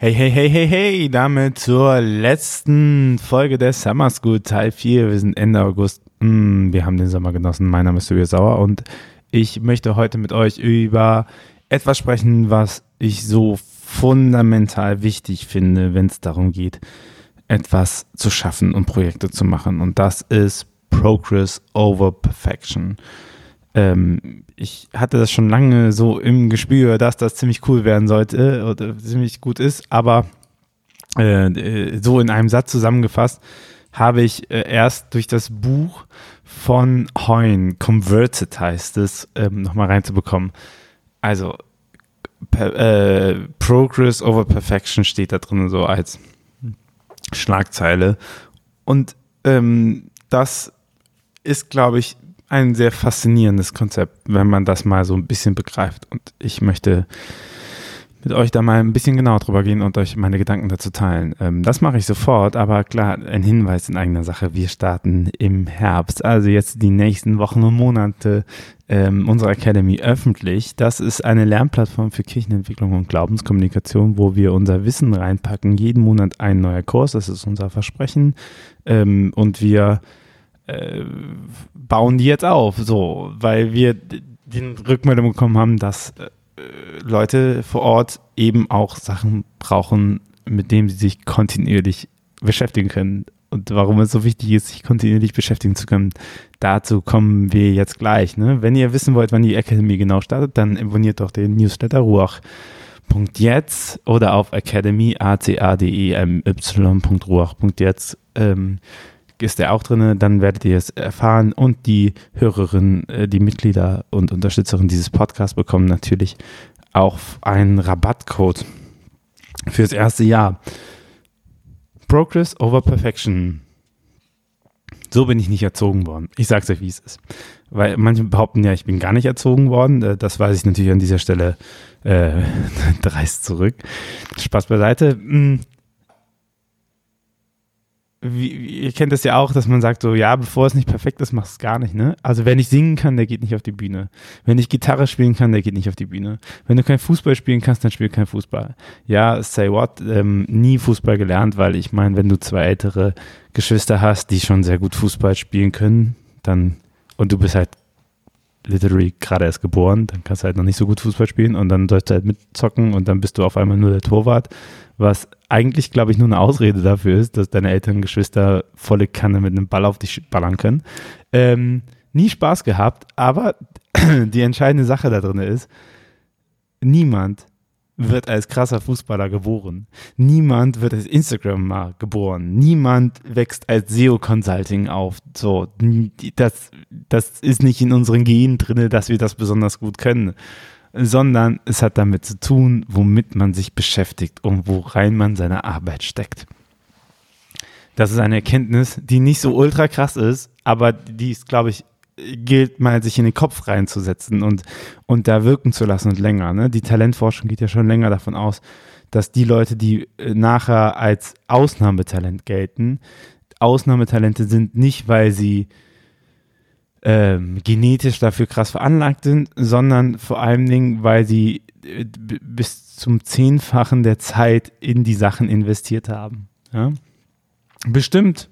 Hey, hey, hey, hey, hey, damit zur letzten Folge der Summer School Teil 4. Wir sind Ende August. Mm, wir haben den Sommer genossen. Mein Name ist Tobias Sauer und ich möchte heute mit euch über etwas sprechen, was ich so fundamental wichtig finde, wenn es darum geht, etwas zu schaffen und Projekte zu machen. Und das ist Progress over Perfection. Ähm, ich hatte das schon lange so im Gespür, dass das ziemlich cool werden sollte oder ziemlich gut ist, aber äh, so in einem Satz zusammengefasst habe ich äh, erst durch das Buch von Heun, Converted heißt es, ähm, nochmal reinzubekommen. Also per, äh, Progress over Perfection steht da drin so als Schlagzeile. Und ähm, das ist, glaube ich, ein sehr faszinierendes Konzept, wenn man das mal so ein bisschen begreift. Und ich möchte mit euch da mal ein bisschen genauer drüber gehen und euch meine Gedanken dazu teilen. Ähm, das mache ich sofort, aber klar, ein Hinweis in eigener Sache. Wir starten im Herbst, also jetzt die nächsten Wochen und Monate ähm, unsere Academy öffentlich. Das ist eine Lernplattform für Kirchenentwicklung und Glaubenskommunikation, wo wir unser Wissen reinpacken. Jeden Monat ein neuer Kurs, das ist unser Versprechen. Ähm, und wir äh, bauen die jetzt auf, so, weil wir den Rückmeldung bekommen haben, dass äh, Leute vor Ort eben auch Sachen brauchen, mit denen sie sich kontinuierlich beschäftigen können. Und warum es so wichtig ist, sich kontinuierlich beschäftigen zu können, dazu kommen wir jetzt gleich. Ne? Wenn ihr wissen wollt, wann die Academy genau startet, dann abonniert doch den Newsletter ruach.jetzt oder auf academy, a c a d m y.ruach.jetzt. Ähm, ist der auch drin, dann werdet ihr es erfahren und die Hörerinnen, äh, die Mitglieder und Unterstützerinnen dieses Podcasts bekommen natürlich auch einen Rabattcode fürs erste Jahr. Progress over Perfection. So bin ich nicht erzogen worden. Ich sag's euch, wie es ist. Weil manche behaupten ja, ich bin gar nicht erzogen worden. Äh, das weiß ich natürlich an dieser Stelle äh, dreist zurück. Spaß beiseite. Wie, ihr kennt das ja auch, dass man sagt so, ja, bevor es nicht perfekt ist, mach es gar nicht, ne? Also wenn ich singen kann, der geht nicht auf die Bühne. Wenn ich Gitarre spielen kann, der geht nicht auf die Bühne. Wenn du kein Fußball spielen kannst, dann spiel kein Fußball. Ja, say what, ähm, nie Fußball gelernt, weil ich meine, wenn du zwei ältere Geschwister hast, die schon sehr gut Fußball spielen können, dann, und du bist halt literally gerade erst geboren, dann kannst du halt noch nicht so gut Fußball spielen und dann sollst du halt mitzocken und dann bist du auf einmal nur der Torwart, was eigentlich, glaube ich, nur eine Ausrede dafür ist, dass deine älteren Geschwister volle Kanne mit einem Ball auf dich ballern können. Ähm, nie Spaß gehabt, aber die entscheidende Sache da drin ist, niemand wird als krasser Fußballer geboren. Niemand wird als Instagrammer geboren. Niemand wächst als SEO-Consulting auf. So, das, das ist nicht in unseren Genen drin, dass wir das besonders gut können sondern es hat damit zu tun, womit man sich beschäftigt und worein man seine Arbeit steckt. Das ist eine Erkenntnis, die nicht so ultra krass ist, aber die ist, glaube ich, gilt mal sich in den Kopf reinzusetzen und, und da wirken zu lassen und länger. Ne? Die Talentforschung geht ja schon länger davon aus, dass die Leute, die äh, nachher als Ausnahmetalent gelten, Ausnahmetalente sind nicht, weil sie ähm, genetisch dafür krass veranlagt sind, sondern vor allen Dingen, weil sie äh, bis zum Zehnfachen der Zeit in die Sachen investiert haben. Ja? Bestimmt,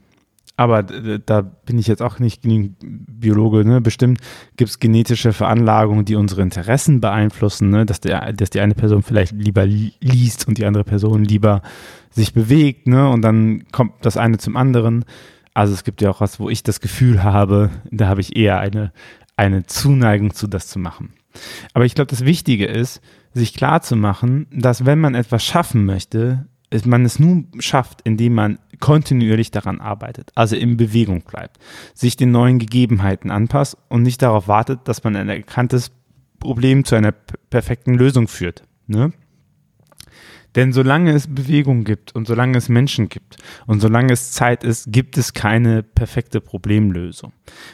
aber da bin ich jetzt auch nicht Biologe, ne? bestimmt gibt es genetische Veranlagungen, die unsere Interessen beeinflussen, ne? dass, der, dass die eine Person vielleicht lieber liest und die andere Person lieber sich bewegt ne? und dann kommt das eine zum anderen. Also es gibt ja auch was, wo ich das Gefühl habe, da habe ich eher eine, eine Zuneigung zu, das zu machen. Aber ich glaube, das Wichtige ist, sich klar zu machen, dass wenn man etwas schaffen möchte, man es nur schafft, indem man kontinuierlich daran arbeitet, also in Bewegung bleibt, sich den neuen Gegebenheiten anpasst und nicht darauf wartet, dass man ein erkanntes Problem zu einer perfekten Lösung führt. Ne? Denn solange es Bewegung gibt und solange es Menschen gibt und solange es Zeit ist, gibt es keine perfekte Problemlösung.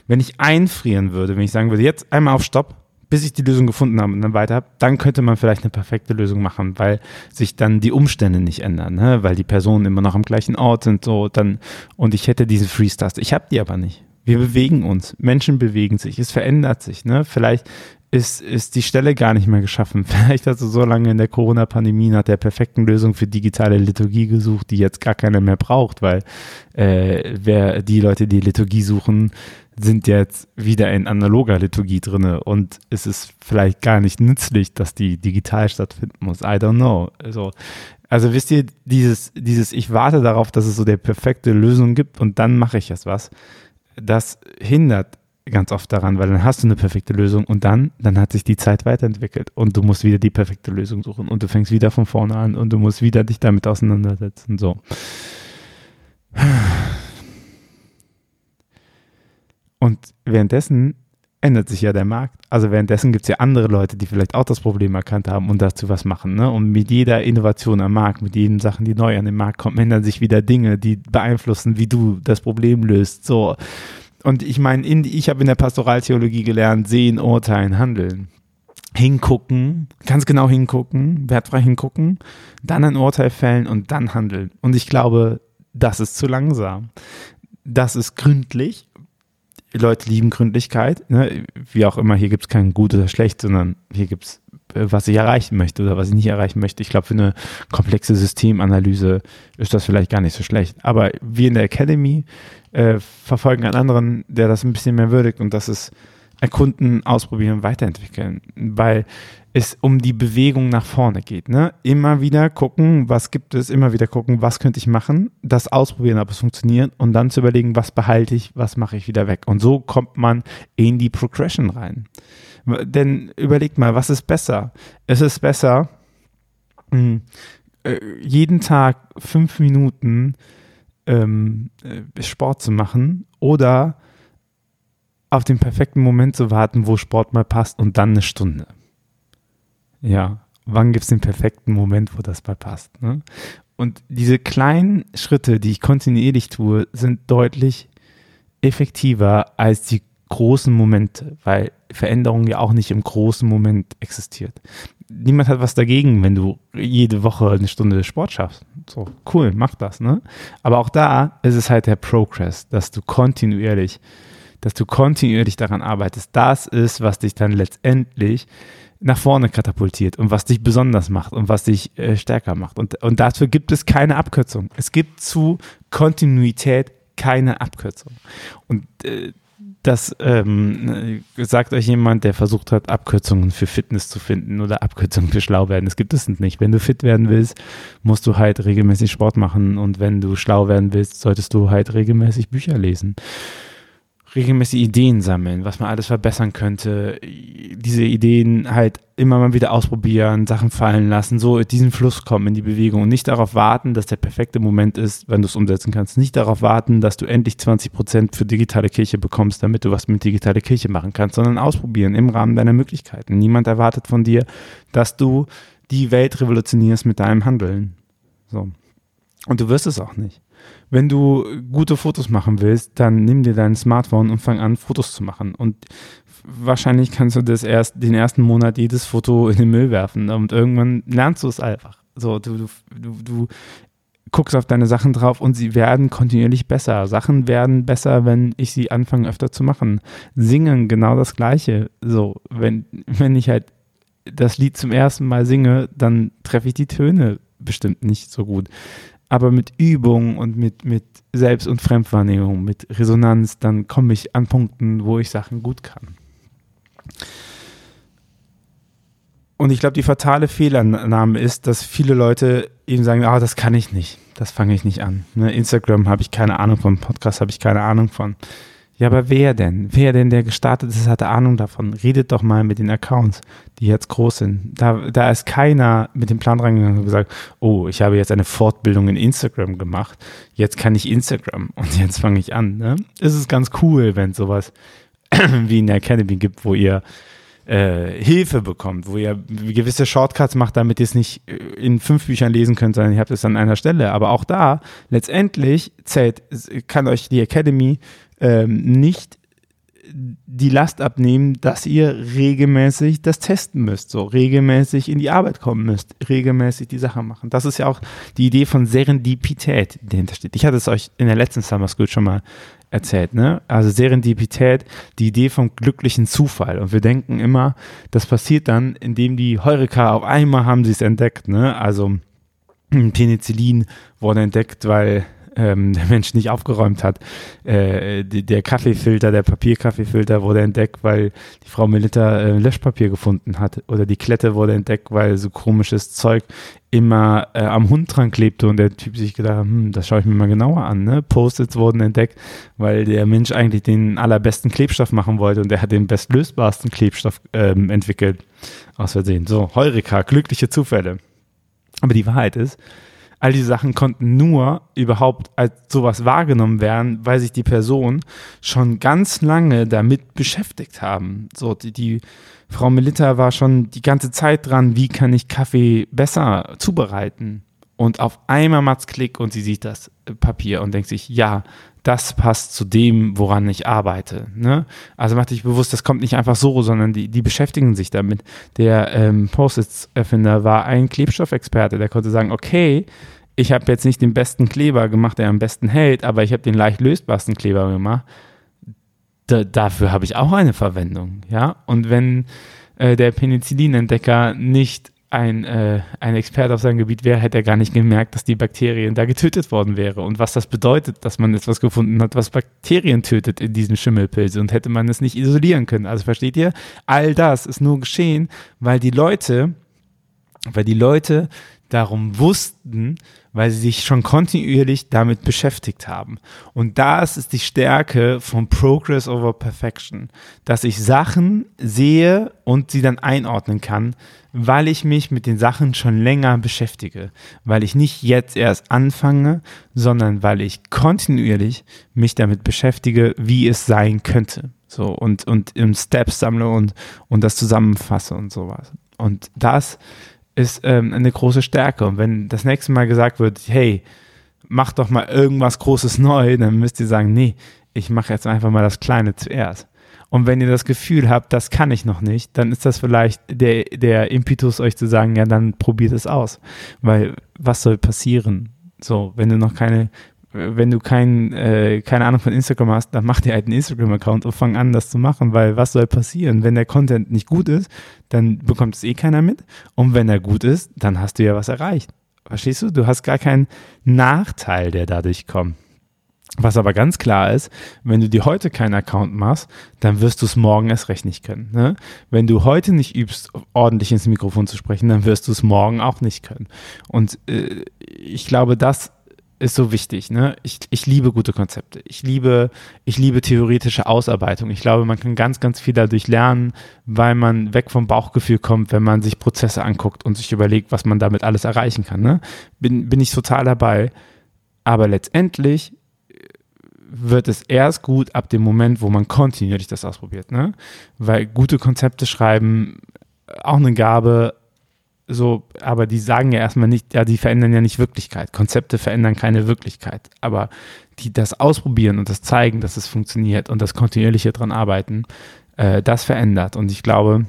Wenn ich einfrieren würde, wenn ich sagen würde, jetzt einmal auf Stopp, bis ich die Lösung gefunden habe und dann weiter habe, dann könnte man vielleicht eine perfekte Lösung machen, weil sich dann die Umstände nicht ändern, ne? weil die Personen immer noch am gleichen Ort sind, so dann und ich hätte diese Freeze-Taste. Ich habe die aber nicht. Wir bewegen uns, Menschen bewegen sich, es verändert sich. Ne? Vielleicht ist, ist die Stelle gar nicht mehr geschaffen. Vielleicht hast du so lange in der Corona-Pandemie nach der perfekten Lösung für digitale Liturgie gesucht, die jetzt gar keiner mehr braucht, weil äh, wer die Leute, die Liturgie suchen, sind jetzt wieder in analoger Liturgie drinne und es ist vielleicht gar nicht nützlich, dass die digital stattfinden muss. I don't know. Also, also wisst ihr, dieses, dieses, ich warte darauf, dass es so der perfekte Lösung gibt und dann mache ich jetzt was. Das hindert ganz oft daran, weil dann hast du eine perfekte Lösung und dann, dann hat sich die Zeit weiterentwickelt und du musst wieder die perfekte Lösung suchen und du fängst wieder von vorne an und du musst wieder dich damit auseinandersetzen. So. Und währenddessen ändert sich ja der Markt. Also währenddessen gibt es ja andere Leute, die vielleicht auch das Problem erkannt haben und dazu was machen. Ne? Und mit jeder Innovation am Markt, mit jeden Sachen, die neu an den Markt kommen, ändern sich wieder Dinge, die beeinflussen, wie du das Problem löst. So. Und ich meine, ich habe in der Pastoraltheologie gelernt, sehen, urteilen, handeln. Hingucken, ganz genau hingucken, wertfrei hingucken, dann ein Urteil fällen und dann handeln. Und ich glaube, das ist zu langsam. Das ist gründlich. Leute lieben Gründlichkeit. Ne? Wie auch immer, hier gibt es kein gut oder schlecht, sondern hier gibt es, was ich erreichen möchte oder was ich nicht erreichen möchte. Ich glaube, für eine komplexe Systemanalyse ist das vielleicht gar nicht so schlecht. Aber wir in der Academy äh, verfolgen einen anderen, der das ein bisschen mehr würdigt und das ist erkunden, ausprobieren, weiterentwickeln, weil es um die Bewegung nach vorne geht. Ne? Immer wieder gucken, was gibt es, immer wieder gucken, was könnte ich machen, das ausprobieren, ob es funktioniert und dann zu überlegen, was behalte ich, was mache ich wieder weg. Und so kommt man in die Progression rein. Denn überlegt mal, was ist besser? Es ist besser, hm, äh, jeden Tag fünf Minuten ähm, äh, Sport zu machen oder auf den perfekten Moment zu warten, wo Sport mal passt und dann eine Stunde. Ja, wann gibt es den perfekten Moment, wo das mal passt? Ne? Und diese kleinen Schritte, die ich kontinuierlich tue, sind deutlich effektiver als die großen Momente, weil Veränderung ja auch nicht im großen Moment existiert. Niemand hat was dagegen, wenn du jede Woche eine Stunde Sport schaffst. So, cool, mach das, ne? Aber auch da ist es halt der Progress, dass du kontinuierlich, dass du kontinuierlich daran arbeitest. Das ist, was dich dann letztendlich nach vorne katapultiert und was dich besonders macht und was dich äh, stärker macht. Und, und dafür gibt es keine Abkürzung. Es gibt zu Kontinuität keine Abkürzung. Und äh, das ähm, sagt euch jemand, der versucht hat, Abkürzungen für Fitness zu finden oder Abkürzungen für schlau werden. Das gibt es nicht. Wenn du fit werden willst, musst du halt regelmäßig Sport machen und wenn du schlau werden willst, solltest du halt regelmäßig Bücher lesen regelmäßig Ideen sammeln, was man alles verbessern könnte, diese Ideen halt immer mal wieder ausprobieren, Sachen fallen lassen, so in diesen Fluss kommen in die Bewegung und nicht darauf warten, dass der perfekte Moment ist, wenn du es umsetzen kannst. Nicht darauf warten, dass du endlich 20 Prozent für digitale Kirche bekommst, damit du was mit digitaler Kirche machen kannst, sondern ausprobieren im Rahmen deiner Möglichkeiten. Niemand erwartet von dir, dass du die Welt revolutionierst mit deinem Handeln. So. Und du wirst es auch nicht. Wenn du gute Fotos machen willst, dann nimm dir dein Smartphone und fang an, Fotos zu machen. Und wahrscheinlich kannst du das erst den ersten Monat jedes Foto in den Müll werfen und irgendwann lernst du es einfach. So, du, du, du guckst auf deine Sachen drauf und sie werden kontinuierlich besser. Sachen werden besser, wenn ich sie anfange öfter zu machen. Singen genau das Gleiche. So, wenn, wenn ich halt das Lied zum ersten Mal singe, dann treffe ich die Töne bestimmt nicht so gut aber mit Übung und mit, mit Selbst- und Fremdwahrnehmung, mit Resonanz, dann komme ich an Punkten, wo ich Sachen gut kann. Und ich glaube, die fatale Fehlannahme ist, dass viele Leute eben sagen, ah, das kann ich nicht, das fange ich nicht an. Ne, Instagram habe ich keine Ahnung von, Podcast habe ich keine Ahnung von. Ja, aber wer denn? Wer denn, der gestartet ist, hatte Ahnung davon. Redet doch mal mit den Accounts, die jetzt groß sind. Da, da ist keiner mit dem Plan reingegangen und gesagt, oh, ich habe jetzt eine Fortbildung in Instagram gemacht. Jetzt kann ich Instagram und jetzt fange ich an. Ne? Es ist ganz cool, wenn es sowas wie in der Academy gibt, wo ihr äh, Hilfe bekommt, wo ihr gewisse Shortcuts macht, damit ihr es nicht äh, in fünf Büchern lesen könnt, sondern ihr habt es an einer Stelle. Aber auch da, letztendlich zählt, kann euch die Academy ähm, nicht die Last abnehmen, dass ihr regelmäßig das testen müsst, so regelmäßig in die Arbeit kommen müsst, regelmäßig die Sache machen. Das ist ja auch die Idee von Serendipität, die dahinter steht. Ich hatte es euch in der letzten Summer School schon mal erzählt, ne? Also Serendipität, die Idee vom glücklichen Zufall. Und wir denken immer, das passiert dann, indem die Heureka auf einmal haben sie es entdeckt, ne? Also Penicillin wurde entdeckt, weil ähm, der Mensch nicht aufgeräumt hat. Äh, der Kaffeefilter, der Papierkaffeefilter wurde entdeckt, weil die Frau Melita äh, Löschpapier gefunden hat. Oder die Klette wurde entdeckt, weil so komisches Zeug immer äh, am Hund dran klebte und der Typ sich gedacht hat, hm, das schaue ich mir mal genauer an. Ne? Post-its wurden entdeckt, weil der Mensch eigentlich den allerbesten Klebstoff machen wollte und der hat den bestlösbarsten Klebstoff ähm, entwickelt. Aus Versehen. So, Heureka, glückliche Zufälle. Aber die Wahrheit ist, all diese Sachen konnten nur überhaupt als sowas wahrgenommen werden, weil sich die Person schon ganz lange damit beschäftigt haben. So, die, die Frau Melita war schon die ganze Zeit dran, wie kann ich Kaffee besser zubereiten? Und auf einmal macht's Klick und sie sieht das Papier und denkt sich, ja, das passt zu dem, woran ich arbeite. Ne? Also macht dich bewusst, das kommt nicht einfach so, sondern die, die beschäftigen sich damit. Der ähm, Post-its-Erfinder war ein Klebstoffexperte, der konnte sagen, okay, ich habe jetzt nicht den besten Kleber gemacht, der am besten hält, aber ich habe den leicht lösbarsten Kleber gemacht. Da, dafür habe ich auch eine Verwendung. Ja? Und wenn äh, der Penicillinentdecker nicht ein, äh, ein Experte auf seinem Gebiet wäre, hätte er gar nicht gemerkt, dass die Bakterien da getötet worden wäre und was das bedeutet, dass man etwas gefunden hat, was Bakterien tötet in diesem Schimmelpilze und hätte man es nicht isolieren können. Also versteht ihr? All das ist nur geschehen, weil die Leute, weil die Leute darum wussten, weil sie sich schon kontinuierlich damit beschäftigt haben. Und das ist die Stärke von Progress over Perfection, dass ich Sachen sehe und sie dann einordnen kann, weil ich mich mit den Sachen schon länger beschäftige, weil ich nicht jetzt erst anfange, sondern weil ich kontinuierlich mich damit beschäftige, wie es sein könnte. So und, und im Steps sammle und, und das zusammenfasse und sowas. Und das ist ähm, eine große Stärke. Und wenn das nächste Mal gesagt wird, hey, mach doch mal irgendwas Großes neu, dann müsst ihr sagen, nee, ich mache jetzt einfach mal das Kleine zuerst. Und wenn ihr das Gefühl habt, das kann ich noch nicht, dann ist das vielleicht der, der Impetus, euch zu sagen, ja, dann probiert es aus. Weil was soll passieren? So, wenn du noch keine wenn du kein, äh, keine Ahnung von Instagram hast, dann mach dir halt einen Instagram-Account und fang an, das zu machen, weil was soll passieren? Wenn der Content nicht gut ist, dann bekommt es eh keiner mit. Und wenn er gut ist, dann hast du ja was erreicht. Verstehst du? Du hast gar keinen Nachteil, der dadurch kommt. Was aber ganz klar ist, wenn du dir heute keinen Account machst, dann wirst du es morgen erst recht nicht können. Ne? Wenn du heute nicht übst, ordentlich ins Mikrofon zu sprechen, dann wirst du es morgen auch nicht können. Und äh, ich glaube, das ist so wichtig. Ne? Ich, ich liebe gute Konzepte. Ich liebe, ich liebe theoretische Ausarbeitung. Ich glaube, man kann ganz, ganz viel dadurch lernen, weil man weg vom Bauchgefühl kommt, wenn man sich Prozesse anguckt und sich überlegt, was man damit alles erreichen kann. Ne? Bin, bin ich total dabei. Aber letztendlich wird es erst gut ab dem Moment, wo man kontinuierlich das ausprobiert. Ne? Weil gute Konzepte schreiben, auch eine Gabe, so, aber die sagen ja erstmal nicht, ja, die verändern ja nicht Wirklichkeit. Konzepte verändern keine Wirklichkeit. Aber die das ausprobieren und das zeigen, dass es funktioniert und das kontinuierliche dran arbeiten, äh, das verändert. Und ich glaube,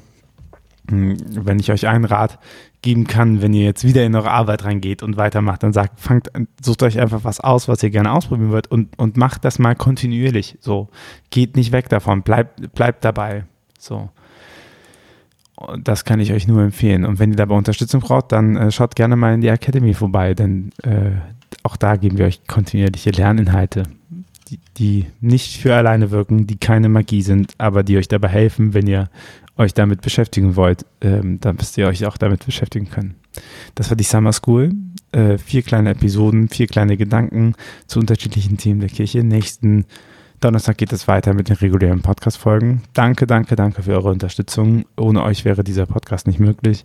hm, wenn ich euch einen Rat geben kann, wenn ihr jetzt wieder in eure Arbeit reingeht und weitermacht, dann sagt, fangt, sucht euch einfach was aus, was ihr gerne ausprobieren wollt und, und macht das mal kontinuierlich. So, geht nicht weg davon, bleibt, bleibt dabei. So das kann ich euch nur empfehlen. Und wenn ihr dabei Unterstützung braucht, dann äh, schaut gerne mal in die Academy vorbei, denn äh, auch da geben wir euch kontinuierliche Lerninhalte, die, die, nicht für alleine wirken, die keine Magie sind, aber die euch dabei helfen, wenn ihr euch damit beschäftigen wollt, ähm, dann müsst ihr euch auch damit beschäftigen können. Das war die Summer School. Äh, vier kleine Episoden, vier kleine Gedanken zu unterschiedlichen Themen der Kirche. Nächsten Donnerstag geht es weiter mit den regulären Podcast-Folgen. Danke, danke, danke für eure Unterstützung. Ohne euch wäre dieser Podcast nicht möglich.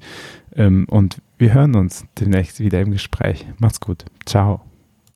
Ähm, und wir hören uns demnächst wieder im Gespräch. Macht's gut. Ciao.